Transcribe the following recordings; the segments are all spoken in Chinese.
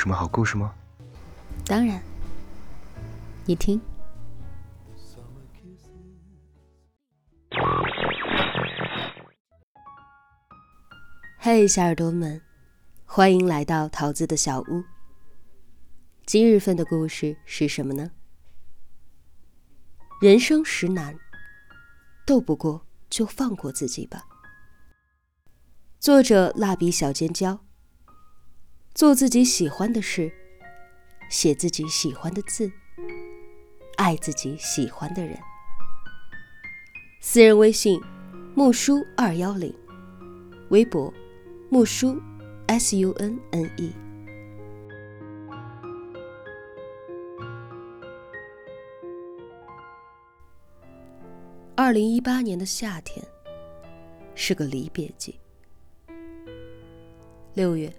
什么好故事吗？当然，你听。嘿，小耳朵们，欢迎来到桃子的小屋。今日份的故事是什么呢？人生实难，斗不过就放过自己吧。作者：蜡笔小尖椒。做自己喜欢的事，写自己喜欢的字，爱自己喜欢的人。私人微信：木叔二幺零，微博：木叔 S U N N E。二零一八年的夏天，是个离别季。六月。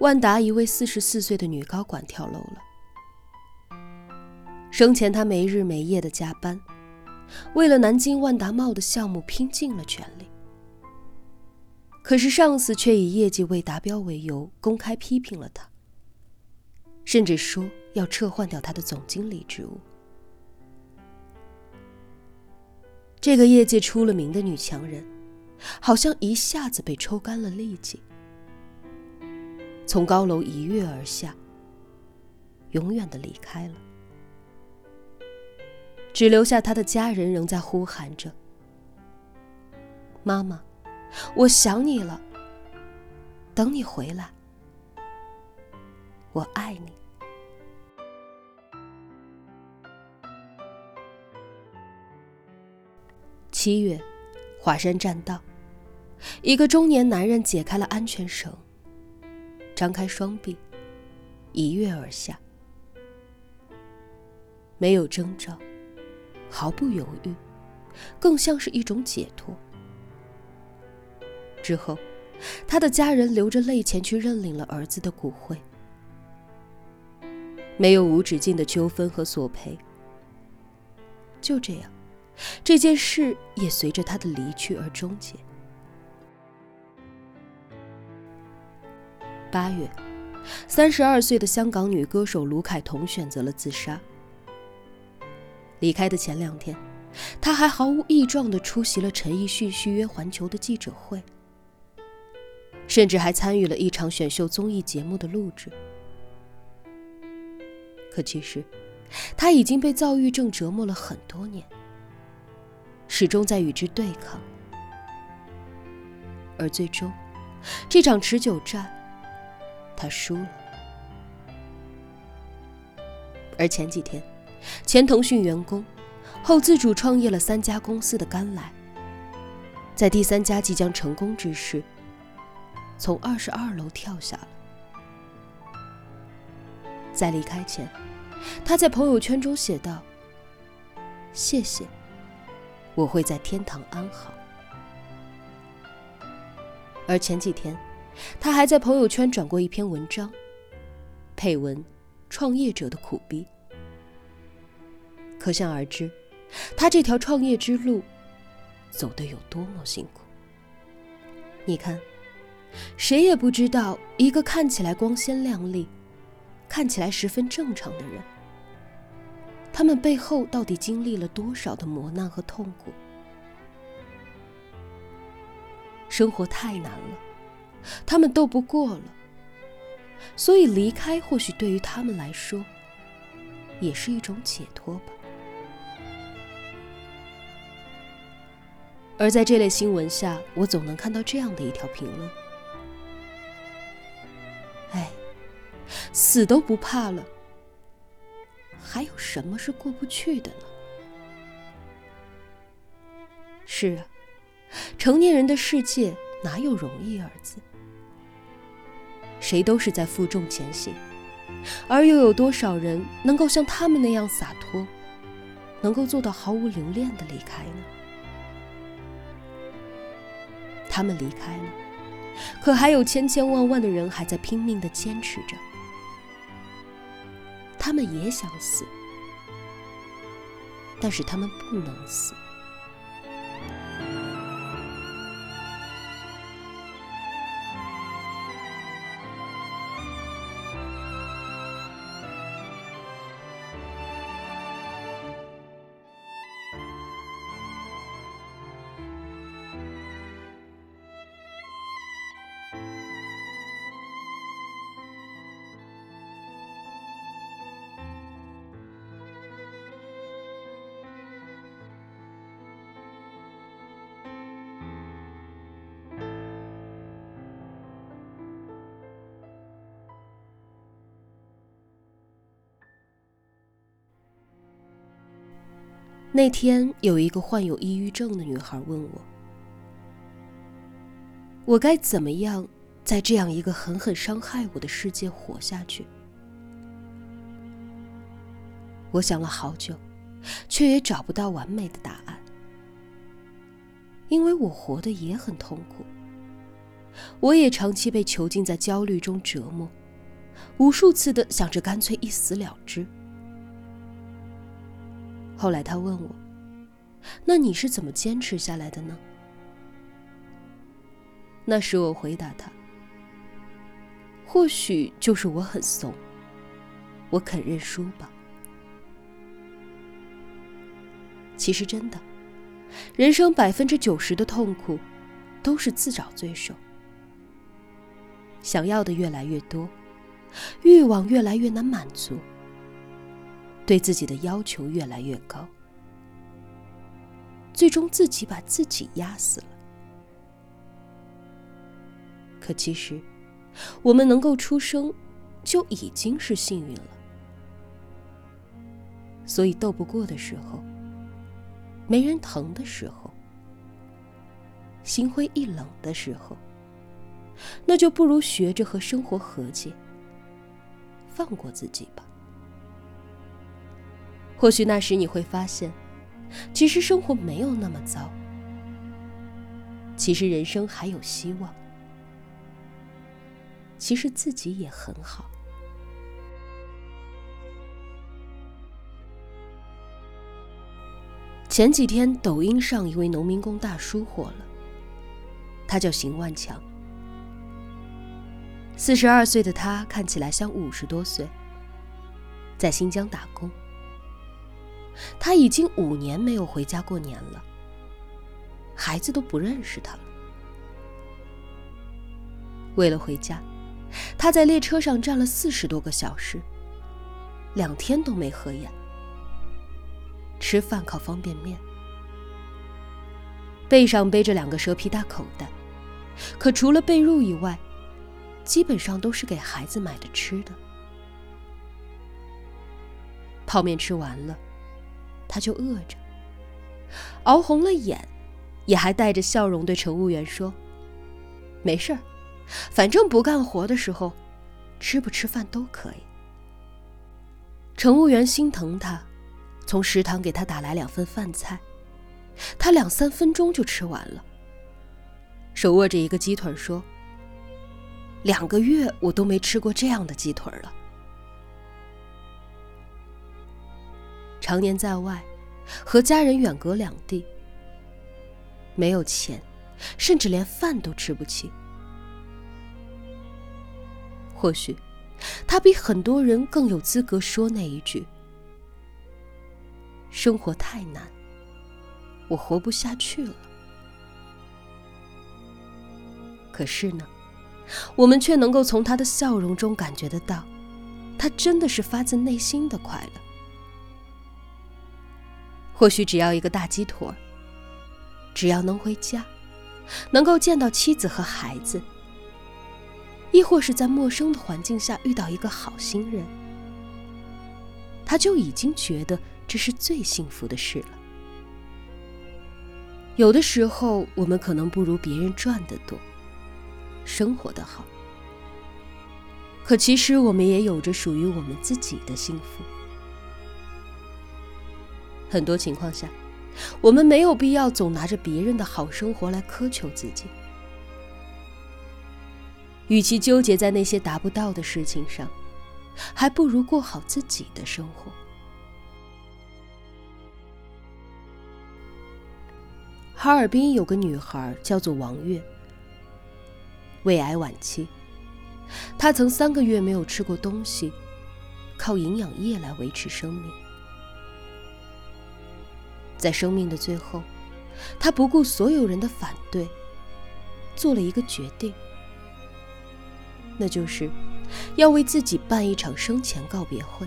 万达一位四十四岁的女高管跳楼了。生前，她没日没夜的加班，为了南京万达茂的项目拼尽了全力。可是上司却以业绩未达标为由，公开批评了她，甚至说要撤换掉她的总经理职务。这个业界出了名的女强人，好像一下子被抽干了力气。从高楼一跃而下，永远的离开了，只留下他的家人仍在呼喊着：“妈妈，我想你了，等你回来，我爱你。”七月，华山栈道，一个中年男人解开了安全绳。张开双臂，一跃而下，没有征兆，毫不犹豫，更像是一种解脱。之后，他的家人流着泪前去认领了儿子的骨灰。没有无止境的纠纷和索赔。就这样，这件事也随着他的离去而终结。八月，三十二岁的香港女歌手卢凯彤选择了自杀。离开的前两天，她还毫无异状地出席了陈奕迅续约环球的记者会，甚至还参与了一场选秀综艺节目的录制。可其实，她已经被躁郁症折磨了很多年，始终在与之对抗，而最终，这场持久战。他输了，而前几天，前腾讯员工，后自主创业了三家公司的甘来，在第三家即将成功之时，从二十二楼跳下了。在离开前，他在朋友圈中写道：“谢谢，我会在天堂安好。”而前几天。他还在朋友圈转过一篇文章，配文：“创业者的苦逼。”可想而知，他这条创业之路走得有多么辛苦。你看，谁也不知道一个看起来光鲜亮丽、看起来十分正常的人，他们背后到底经历了多少的磨难和痛苦。生活太难了。他们斗不过了，所以离开或许对于他们来说，也是一种解脱吧。而在这类新闻下，我总能看到这样的一条评论：“哎，死都不怕了，还有什么是过不去的呢？”是啊，成年人的世界哪有容易二字？谁都是在负重前行，而又有多少人能够像他们那样洒脱，能够做到毫无留恋的离开呢？他们离开了，可还有千千万万的人还在拼命的坚持着。他们也想死，但是他们不能死。那天有一个患有抑郁症的女孩问我：“我该怎么样在这样一个狠狠伤害我的世界活下去？”我想了好久，却也找不到完美的答案，因为我活得也很痛苦，我也长期被囚禁在焦虑中折磨，无数次的想着干脆一死了之。后来他问我：“那你是怎么坚持下来的呢？”那时我回答他：“或许就是我很怂，我肯认输吧。”其实真的，人生百分之九十的痛苦，都是自找罪受。想要的越来越多，欲望越来越难满足。对自己的要求越来越高，最终自己把自己压死了。可其实，我们能够出生，就已经是幸运了。所以斗不过的时候，没人疼的时候，心灰意冷的时候，那就不如学着和生活和解，放过自己吧。或许那时你会发现，其实生活没有那么糟，其实人生还有希望，其实自己也很好。前几天，抖音上一位农民工大叔火了，他叫邢万强，四十二岁的他看起来像五十多岁，在新疆打工。他已经五年没有回家过年了，孩子都不认识他了。为了回家，他在列车上站了四十多个小时，两天都没合眼。吃饭靠方便面，背上背着两个蛇皮大口袋，可除了被褥以外，基本上都是给孩子买的吃的。泡面吃完了。他就饿着，熬红了眼，也还带着笑容对乘务员说：“没事儿，反正不干活的时候，吃不吃饭都可以。”乘务员心疼他，从食堂给他打来两份饭菜，他两三分钟就吃完了，手握着一个鸡腿说：“两个月我都没吃过这样的鸡腿了。”常年在外，和家人远隔两地，没有钱，甚至连饭都吃不起。或许，他比很多人更有资格说那一句：“生活太难，我活不下去了。”可是呢，我们却能够从他的笑容中感觉得到，他真的是发自内心的快乐。或许只要一个大鸡腿只要能回家，能够见到妻子和孩子，亦或是在陌生的环境下遇到一个好心人，他就已经觉得这是最幸福的事了。有的时候，我们可能不如别人赚得多，生活的好，可其实我们也有着属于我们自己的幸福。很多情况下，我们没有必要总拿着别人的好生活来苛求自己。与其纠结在那些达不到的事情上，还不如过好自己的生活。哈尔滨有个女孩叫做王月，胃癌晚期，她曾三个月没有吃过东西，靠营养液来维持生命。在生命的最后，他不顾所有人的反对，做了一个决定，那就是要为自己办一场生前告别会。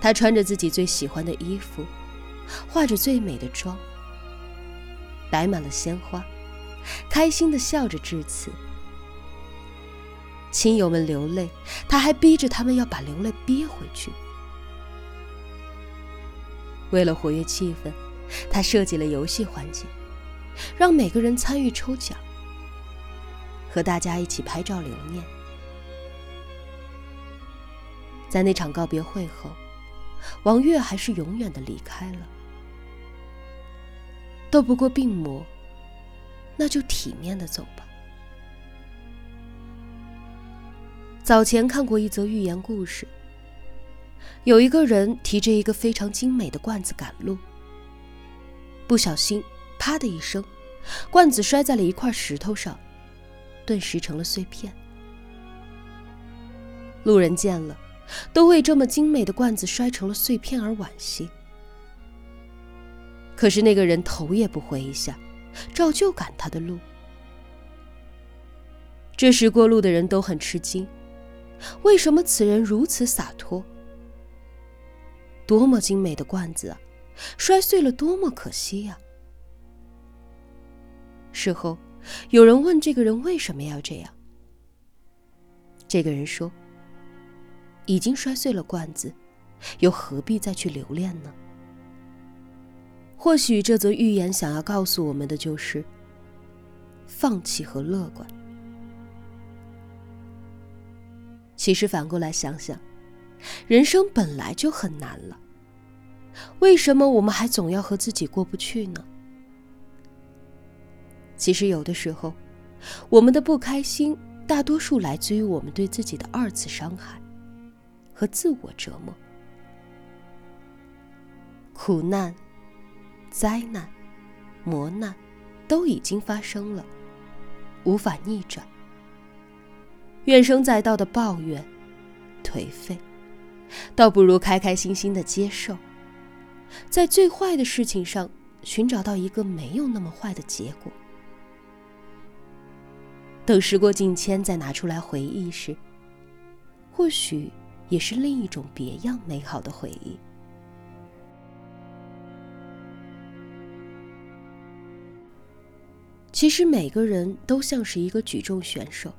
他穿着自己最喜欢的衣服，化着最美的妆，摆满了鲜花，开心的笑着致辞。亲友们流泪，他还逼着他们要把流泪憋回去。为了活跃气氛，他设计了游戏环节，让每个人参与抽奖，和大家一起拍照留念。在那场告别会后，王月还是永远的离开了。斗不过病魔，那就体面的走吧。早前看过一则寓言故事，有一个人提着一个非常精美的罐子赶路，不小心，啪的一声，罐子摔在了一块石头上，顿时成了碎片。路人见了，都为这么精美的罐子摔成了碎片而惋惜。可是那个人头也不回一下，照旧赶他的路。这时过路的人都很吃惊。为什么此人如此洒脱？多么精美的罐子啊，摔碎了多么可惜呀！事后，有人问这个人为什么要这样。这个人说：“已经摔碎了罐子，又何必再去留恋呢？”或许这则寓言想要告诉我们的就是：放弃和乐观。其实反过来想想，人生本来就很难了，为什么我们还总要和自己过不去呢？其实有的时候，我们的不开心大多数来自于我们对自己的二次伤害和自我折磨。苦难、灾难、磨难都已经发生了，无法逆转。怨声载道的抱怨、颓废，倒不如开开心心的接受，在最坏的事情上寻找到一个没有那么坏的结果。等时过境迁再拿出来回忆时，或许也是另一种别样美好的回忆。其实每个人都像是一个举重选手。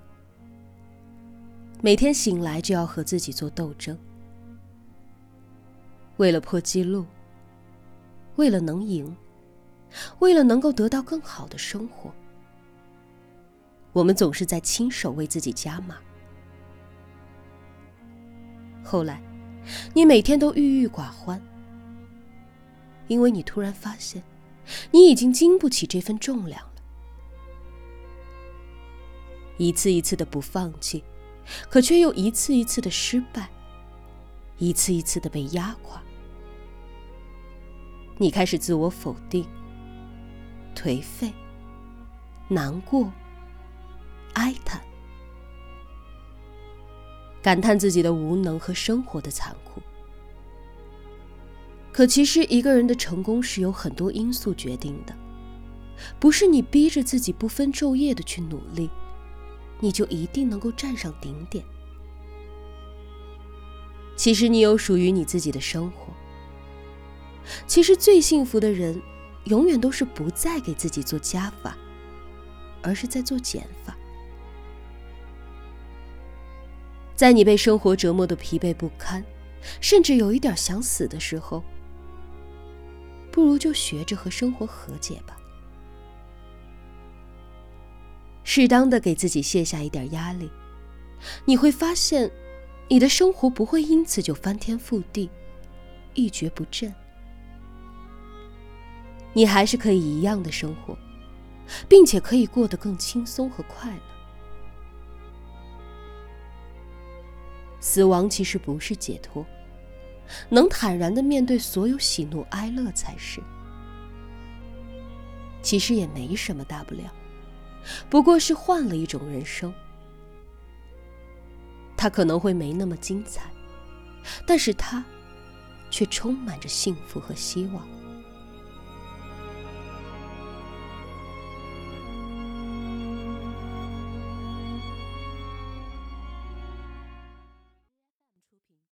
每天醒来就要和自己做斗争，为了破纪录，为了能赢，为了能够得到更好的生活，我们总是在亲手为自己加码。后来，你每天都郁郁寡欢，因为你突然发现，你已经经不起这份重量了。一次一次的不放弃。可却又一次一次的失败，一次一次的被压垮。你开始自我否定、颓废、难过、哀叹，感叹自己的无能和生活的残酷。可其实，一个人的成功是由很多因素决定的，不是你逼着自己不分昼夜的去努力。你就一定能够站上顶点。其实你有属于你自己的生活。其实最幸福的人，永远都是不再给自己做加法，而是在做减法。在你被生活折磨的疲惫不堪，甚至有一点想死的时候，不如就学着和生活和解吧。适当的给自己卸下一点压力，你会发现，你的生活不会因此就翻天覆地、一蹶不振。你还是可以一样的生活，并且可以过得更轻松和快乐。死亡其实不是解脱，能坦然的面对所有喜怒哀乐才是。其实也没什么大不了。不过是换了一种人生，他可能会没那么精彩，但是他却充满着幸福和希望。